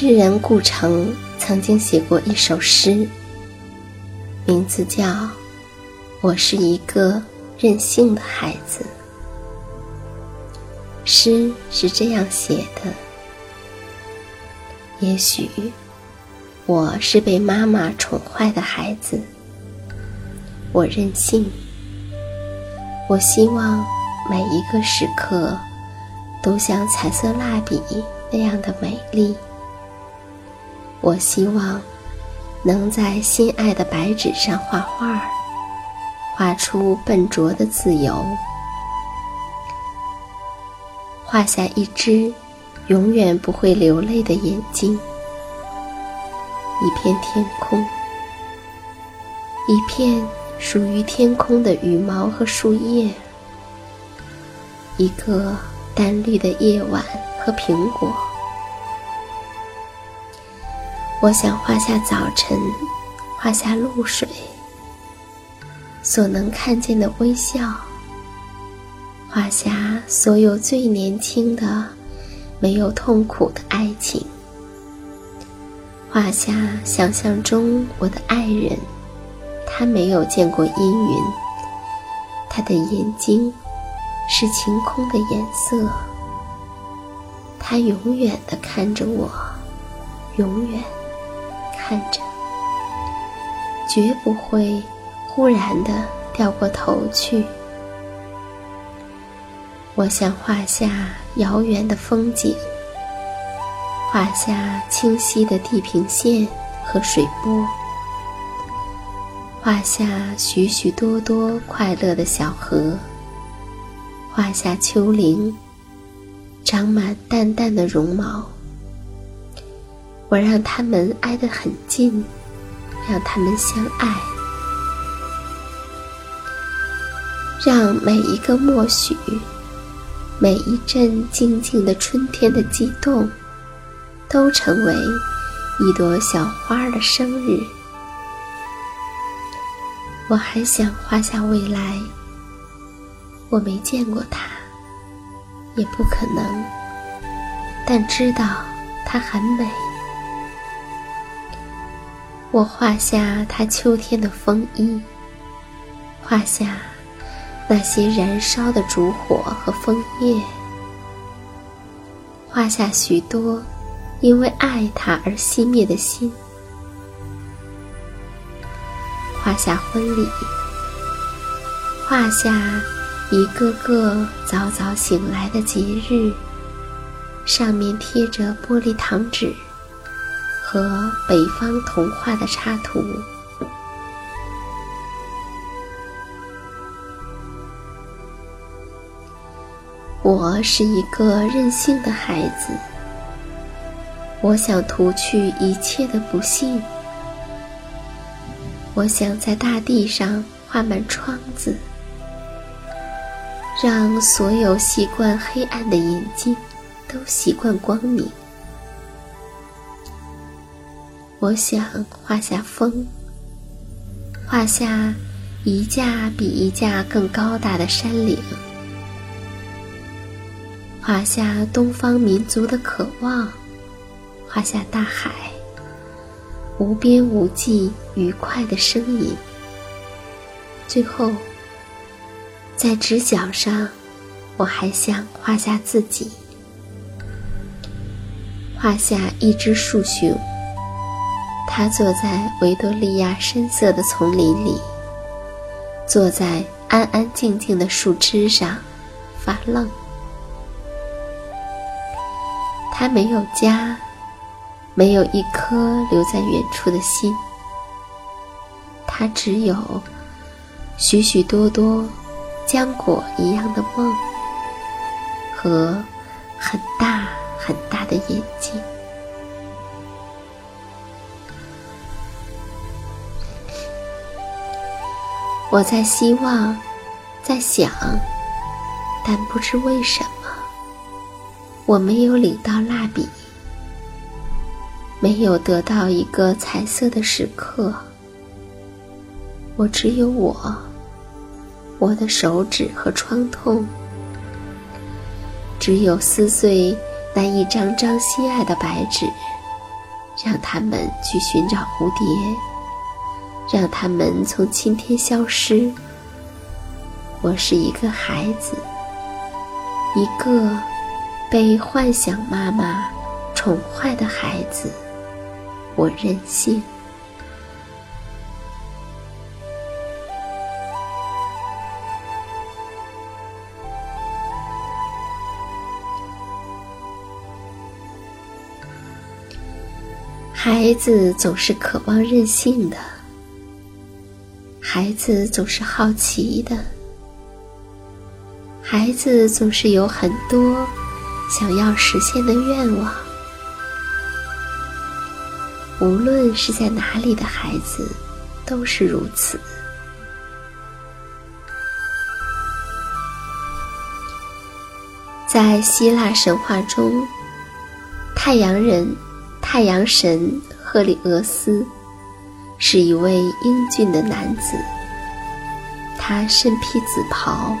诗人顾城曾经写过一首诗，名字叫《我是一个任性的孩子》。诗是这样写的：也许我是被妈妈宠坏的孩子，我任性，我希望每一个时刻都像彩色蜡笔那样的美丽。我希望能在心爱的白纸上画画，画出笨拙的自由，画下一只永远不会流泪的眼睛，一片天空，一片属于天空的羽毛和树叶，一个淡绿的夜晚和苹果。我想画下早晨，画下露水，所能看见的微笑，画下所有最年轻的、没有痛苦的爱情，画下想象中我的爱人，他没有见过阴云，他的眼睛是晴空的颜色，他永远的看着我，永远看着，绝不会忽然的掉过头去。我想画下遥远的风景。画下清晰的地平线和水波，画下许许多多快乐的小河，画下丘陵，长满淡淡的绒毛。我让它们挨得很近，让它们相爱，让每一个默许，每一阵静静的春天的悸动。都成为一朵小花的生日。我还想画下未来，我没见过它，也不可能，但知道它很美。我画下他秋天的风衣，画下那些燃烧的烛火和枫叶，画下许多。因为爱他而熄灭的心，画下婚礼，画下一个个早早醒来的节日，上面贴着玻璃糖纸和北方童话的插图。我是一个任性的孩子。我想涂去一切的不幸，我想在大地上画满窗子，让所有习惯黑暗的眼睛都习惯光明。我想画下风，画下一架比一架更高大的山岭，画下东方民族的渴望。画下大海，无边无际、愉快的声音。最后，在直角上，我还想画下自己，画下一只树熊。他坐在维多利亚深色的丛林里，坐在安安静静的树枝上，发愣。他没有家。没有一颗留在远处的心，他只有许许多多浆果一样的梦和很大很大的眼睛。我在希望，在想，但不知为什么，我没有领到蜡笔。没有得到一个彩色的时刻，我只有我，我的手指和创痛，只有撕碎那一张张心爱的白纸，让他们去寻找蝴蝶，让他们从今天消失。我是一个孩子，一个被幻想妈妈宠坏的孩子。我任性。孩子总是渴望任性的，孩子总是好奇的，孩子总是有很多想要实现的愿望。无论是在哪里的孩子，都是如此。在希腊神话中，太阳人、太阳神赫里俄斯是一位英俊的男子，他身披紫袍。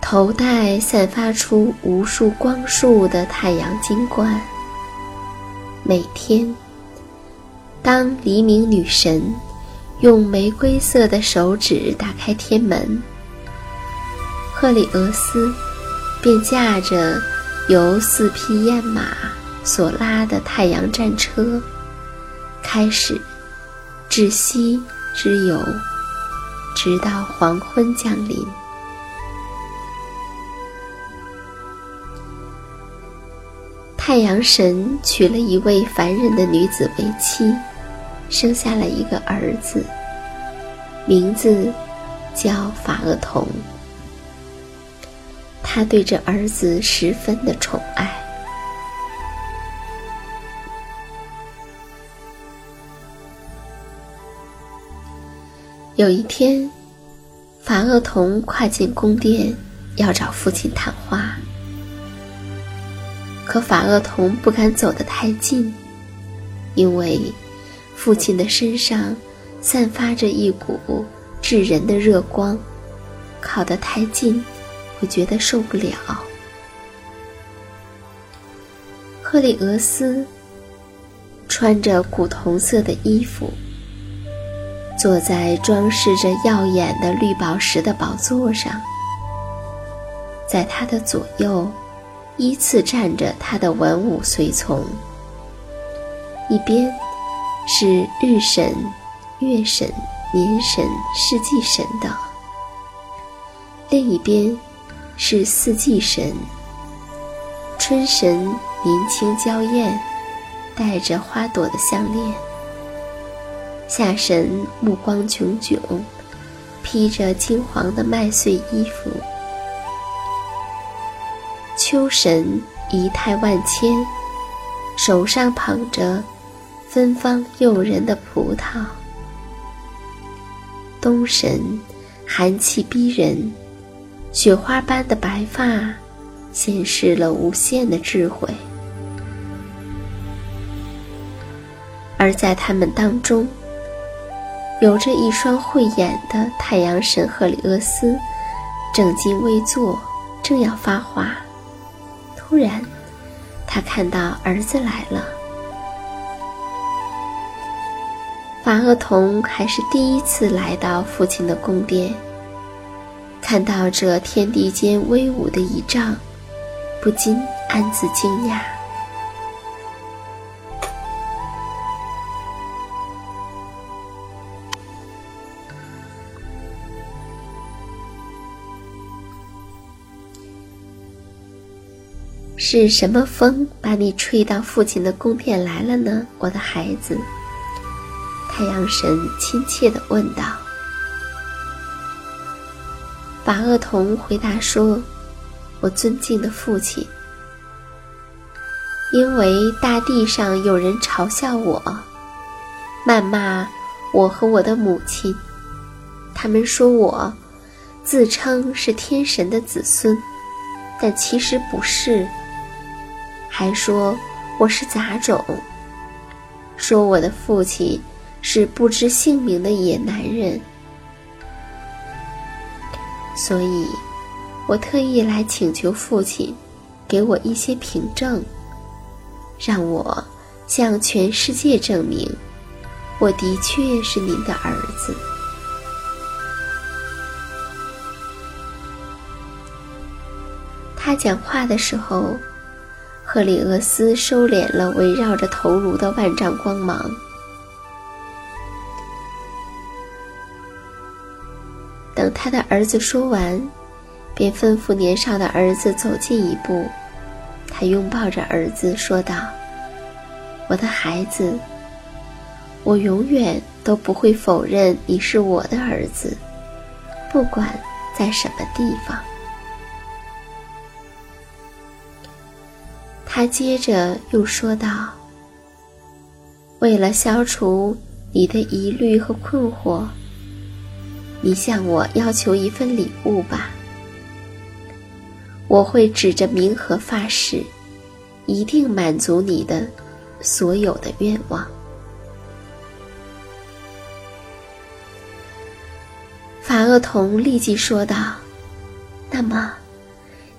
头戴散发出无数光束的太阳金冠。每天，当黎明女神用玫瑰色的手指打开天门，赫里俄斯便驾着由四匹燕马所拉的太阳战车，开始至西之游，直到黄昏降临。太阳神娶了一位凡人的女子为妻，生下了一个儿子，名字叫法厄同。他对这儿子十分的宠爱。有一天，法厄同跨进宫殿，要找父亲谈话。可法厄同不敢走得太近，因为父亲的身上散发着一股炙人的热光，靠得太近会觉得受不了。赫里俄斯穿着古铜色的衣服，坐在装饰着耀眼的绿宝石的宝座上，在他的左右。依次站着他的文武随从，一边是日神、月神、年神、世纪神等；另一边是四季神。春神年轻娇艳，戴着花朵的项链；夏神目光炯炯，披着金黄的麦穗衣服。秋神仪态万千，手上捧着芬芳诱人的葡萄。冬神寒气逼人，雪花般的白发显示了无限的智慧。而在他们当中，有着一双慧眼的太阳神赫里厄斯，正襟危坐，正要发话。突然，他看到儿子来了。法厄同还是第一次来到父亲的宫殿，看到这天地间威武的仪仗，不禁暗自惊讶。是什么风把你吹到父亲的宫殿来了呢，我的孩子？太阳神亲切地问道。法厄同回答说：“我尊敬的父亲，因为大地上有人嘲笑我，谩骂我和我的母亲，他们说我自称是天神的子孙，但其实不是。”还说我是杂种，说我的父亲是不知姓名的野男人，所以，我特意来请求父亲给我一些凭证，让我向全世界证明我的确是您的儿子。他讲话的时候。赫里俄斯收敛了围绕着头颅的万丈光芒。等他的儿子说完，便吩咐年少的儿子走近一步。他拥抱着儿子说道：“我的孩子，我永远都不会否认你是我的儿子，不管在什么地方。”他接着又说道：“为了消除你的疑虑和困惑，你向我要求一份礼物吧。我会指着冥河发誓，一定满足你的所有的愿望。”法厄同立即说道：“那么，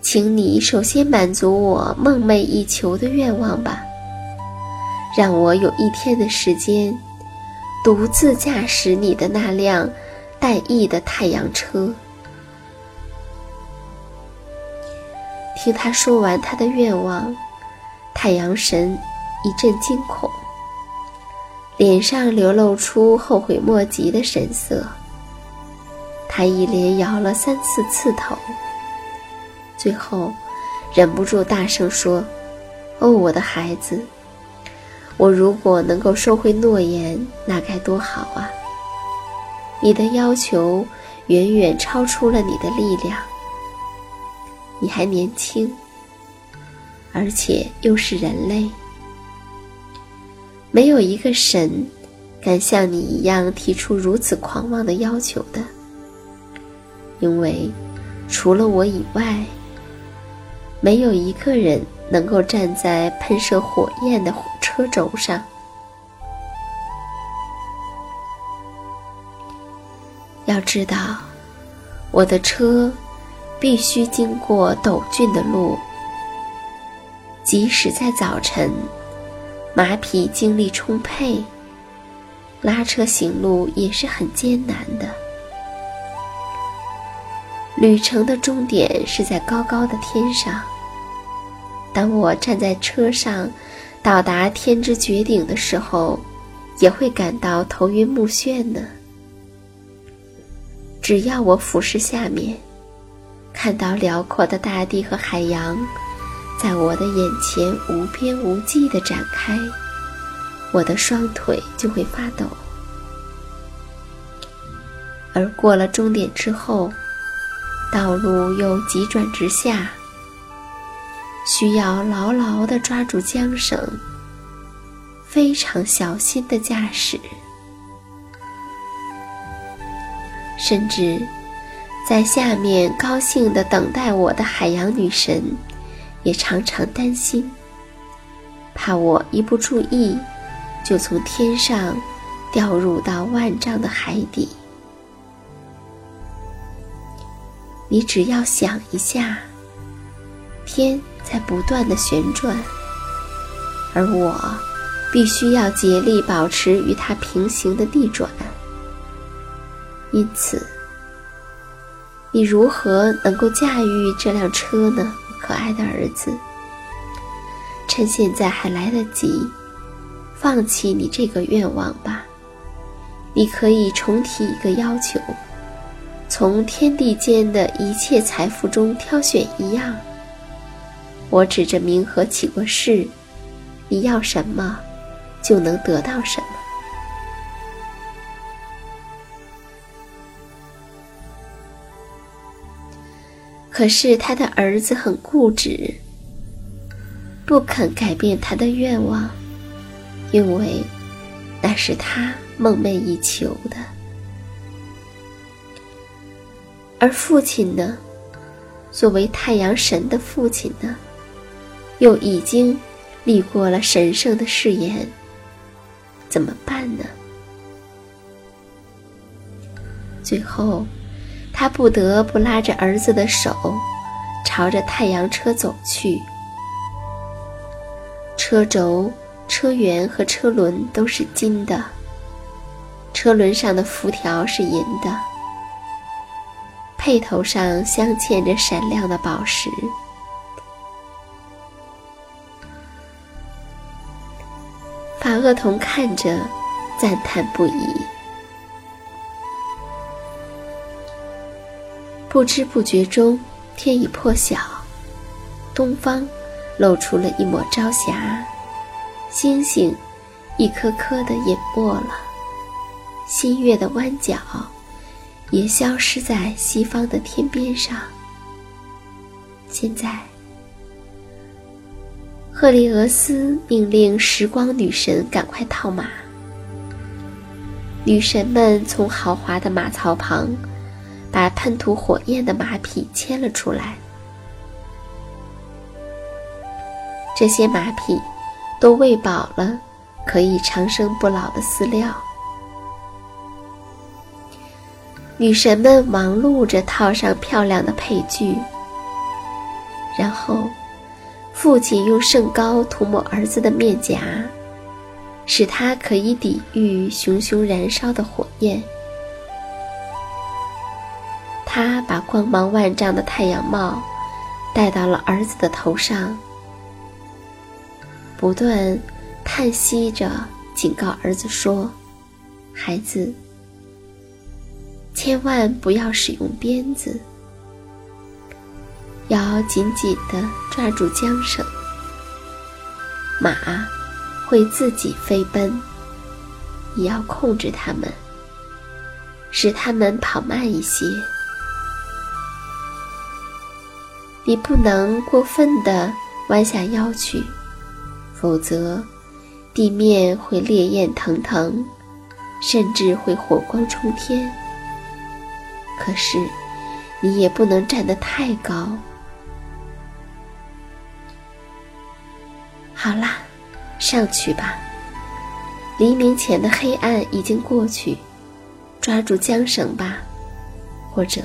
请你首先满足我梦寐以求的愿望吧，让我有一天的时间，独自驾驶你的那辆带翼的太阳车。”听他说完他的愿望，太阳神一阵惊恐，脸上流露出后悔莫及的神色。他一连摇了三四次头，最后忍不住大声说：“哦，我的孩子，我如果能够收回诺言，那该多好啊！你的要求远远超出了你的力量。”你还年轻，而且又是人类，没有一个神敢像你一样提出如此狂妄的要求的，因为除了我以外，没有一个人能够站在喷射火焰的火车轴上。要知道，我的车。必须经过陡峻的路，即使在早晨，马匹精力充沛，拉车行路也是很艰难的。旅程的终点是在高高的天上。当我站在车上，到达天之绝顶的时候，也会感到头晕目眩呢。只要我俯视下面。看到辽阔的大地和海洋，在我的眼前无边无际地展开，我的双腿就会发抖。而过了终点之后，道路又急转直下，需要牢牢地抓住缰绳，非常小心地驾驶，甚至。在下面高兴地等待我的海洋女神，也常常担心，怕我一不注意，就从天上掉入到万丈的海底。你只要想一下，天在不断的旋转，而我必须要竭力保持与它平行的地转，因此。你如何能够驾驭这辆车呢，可爱的儿子？趁现在还来得及，放弃你这个愿望吧。你可以重提一个要求，从天地间的一切财富中挑选一样。我指着冥河起过誓，你要什么，就能得到什么。可是他的儿子很固执，不肯改变他的愿望，因为那是他梦寐以求的。而父亲呢，作为太阳神的父亲呢，又已经立过了神圣的誓言，怎么办呢？最后。他不得不拉着儿子的手，朝着太阳车走去。车轴、车辕和车轮都是金的，车轮上的辐条是银的，配头上镶嵌着闪亮的宝石。法厄同看着，赞叹不已。不知不觉中，天已破晓，东方露出了一抹朝霞，星星一颗颗的隐没了，新月的弯角也消失在西方的天边上。现在，赫利俄斯命令时光女神赶快套马，女神们从豪华的马槽旁。把喷吐火焰的马匹牵了出来。这些马匹都喂饱了可以长生不老的饲料。女神们忙碌着套上漂亮的配具，然后，父亲用圣膏涂抹儿子的面颊，使他可以抵御熊熊燃烧的火焰。他把光芒万丈的太阳帽戴到了儿子的头上，不断叹息着警告儿子说：“孩子，千万不要使用鞭子。”要紧紧地抓住缰绳，马会自己飞奔。你要控制它们，使它们跑慢一些。你不能过分地弯下腰去，否则地面会烈焰腾腾，甚至会火光冲天。可是，你也不能站得太高。好啦，上去吧。黎明前的黑暗已经过去，抓住缰绳吧，或者，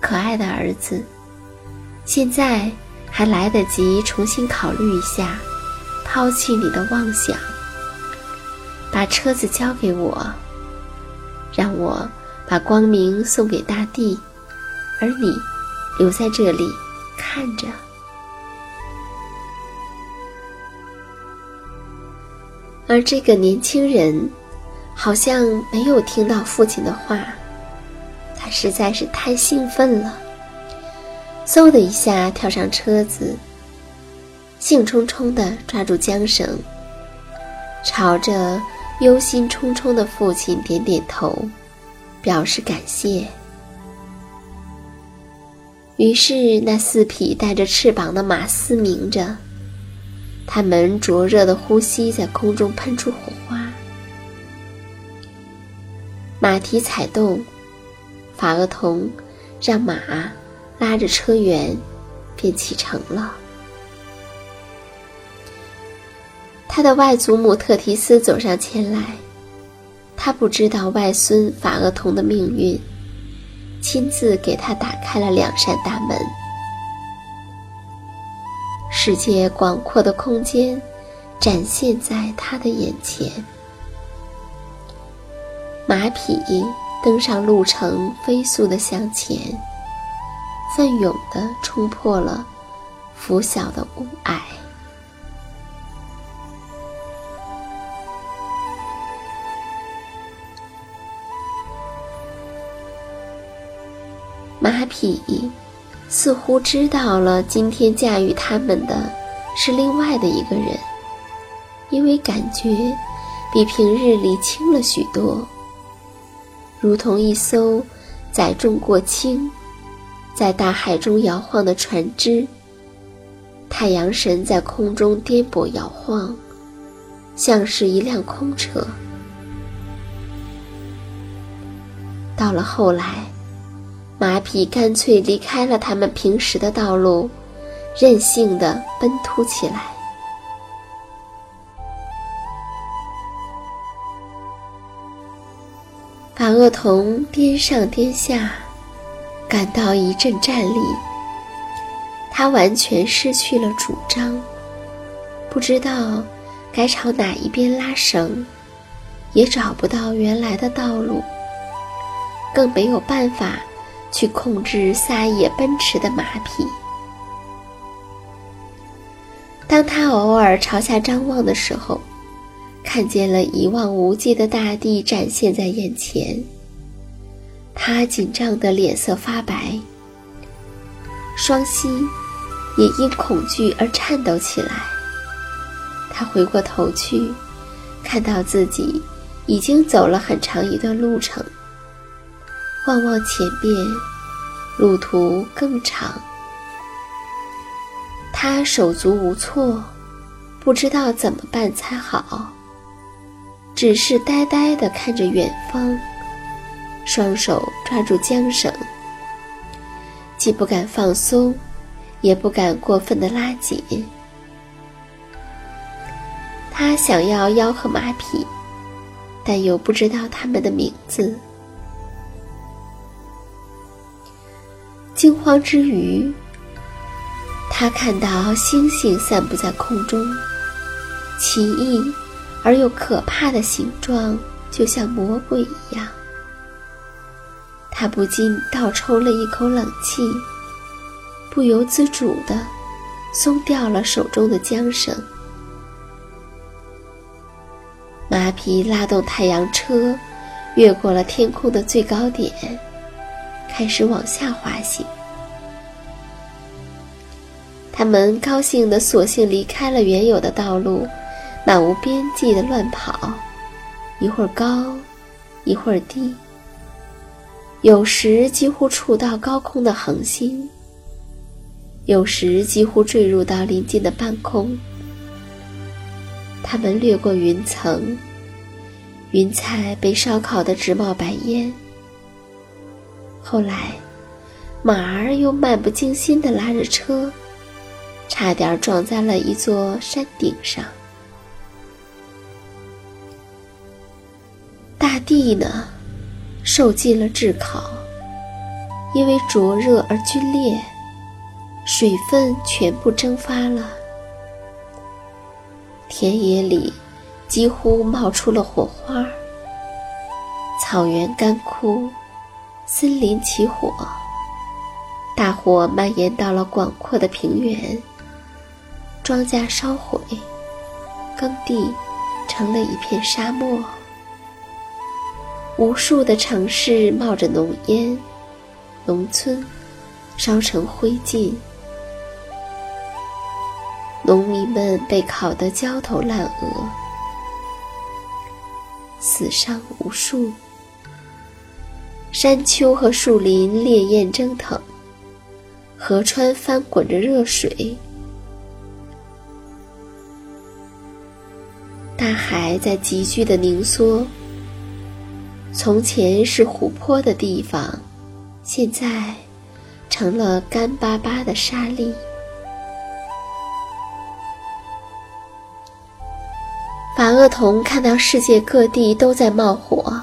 可爱的儿子，现在还来得及重新考虑一下，抛弃你的妄想，把车子交给我，让我把光明送给大地，而你留在这里看着。而这个年轻人，好像没有听到父亲的话，他实在是太兴奋了，嗖的一下跳上车子，兴冲冲地抓住缰绳，朝着忧心忡忡的父亲点点头，表示感谢。于是那四匹带着翅膀的马嘶鸣着。它们灼热的呼吸在空中喷出火花，马蹄踩动，法厄同让马拉着车辕，便启程了。他的外祖母特提斯走上前来，他不知道外孙法厄同的命运，亲自给他打开了两扇大门。世界广阔的空间展现在他的眼前，马匹登上路程，飞速的向前，奋勇的冲破了拂晓的雾霭。马匹。似乎知道了，今天驾驭他们的是另外的一个人，因为感觉比平日里轻了许多，如同一艘载重过轻，在大海中摇晃的船只。太阳神在空中颠簸摇晃，像是一辆空车。到了后来。马匹干脆离开了他们平时的道路，任性的奔突起来。把恶童颠上颠下，感到一阵战栗。他完全失去了主张，不知道该朝哪一边拉绳，也找不到原来的道路，更没有办法。去控制撒野奔驰的马匹。当他偶尔朝下张望的时候，看见了一望无际的大地展现在眼前，他紧张的脸色发白，双膝也因恐惧而颤抖起来。他回过头去，看到自己已经走了很长一段路程。望望前面，路途更长。他手足无措，不知道怎么办才好，只是呆呆地看着远方，双手抓住缰绳，既不敢放松，也不敢过分的拉紧。他想要吆喝马匹，但又不知道他们的名字。惊慌之余，他看到星星散布在空中，奇异而又可怕的形状，就像魔鬼一样。他不禁倒抽了一口冷气，不由自主地松掉了手中的缰绳。马匹拉动太阳车，越过了天空的最高点，开始往下滑行。他们高兴的索性离开了原有的道路，漫无边际的乱跑，一会儿高，一会儿低，有时几乎触到高空的恒星，有时几乎坠入到临近的半空。他们掠过云层，云彩被烧烤得直冒白烟。后来，马儿又漫不经心地拉着车，差点撞在了一座山顶上。大地呢，受尽了炙烤，因为灼热而皲裂，水分全部蒸发了。田野里几乎冒出了火花，草原干枯，森林起火，大火蔓延到了广阔的平原，庄稼烧毁，耕地成了一片沙漠，无数的城市冒着浓烟，农村烧成灰烬。农民们被烤得焦头烂额，死伤无数。山丘和树林烈焰蒸腾，河川翻滚着热水，大海在急剧的凝缩。从前是湖泊的地方，现在成了干巴巴的沙砾。法厄同看到世界各地都在冒火，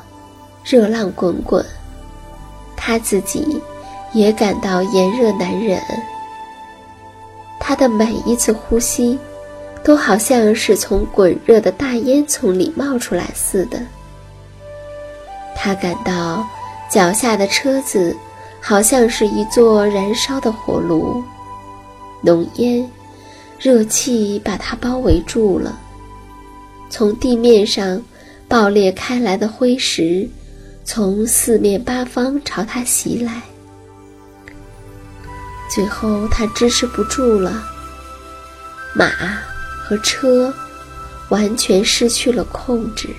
热浪滚滚，他自己也感到炎热难忍。他的每一次呼吸，都好像是从滚热的大烟囱里冒出来似的。他感到脚下的车子好像是一座燃烧的火炉，浓烟、热气把他包围住了。从地面上爆裂开来的灰石，从四面八方朝他袭来。最后，他支持不住了，马和车完全失去了控制。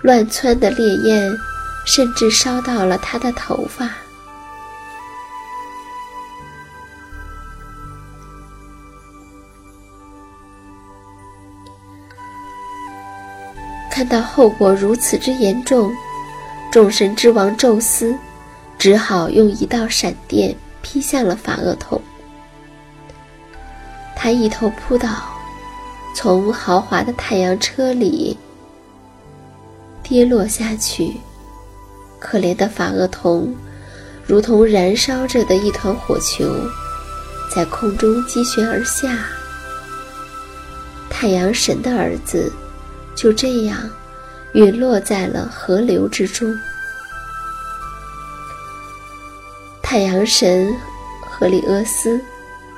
乱窜的烈焰甚至烧到了他的头发。看到后果如此之严重，众神之王宙斯只好用一道闪电劈向了法厄同。他一头扑倒，从豪华的太阳车里跌落下去。可怜的法厄同，如同燃烧着的一团火球，在空中击旋而下。太阳神的儿子。就这样，陨落在了河流之中。太阳神赫里厄斯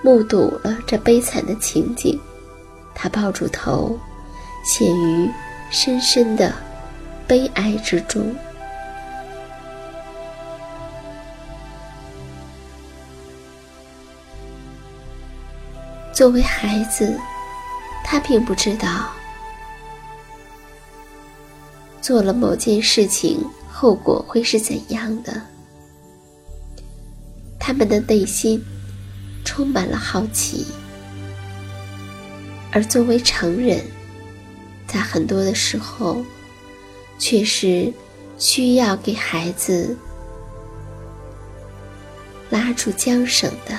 目睹了这悲惨的情景，他抱住头，陷于深深的悲哀之中。作为孩子，他并不知道。做了某件事情，后果会是怎样的？他们的内心充满了好奇，而作为成人，在很多的时候，却是需要给孩子拉住缰绳的。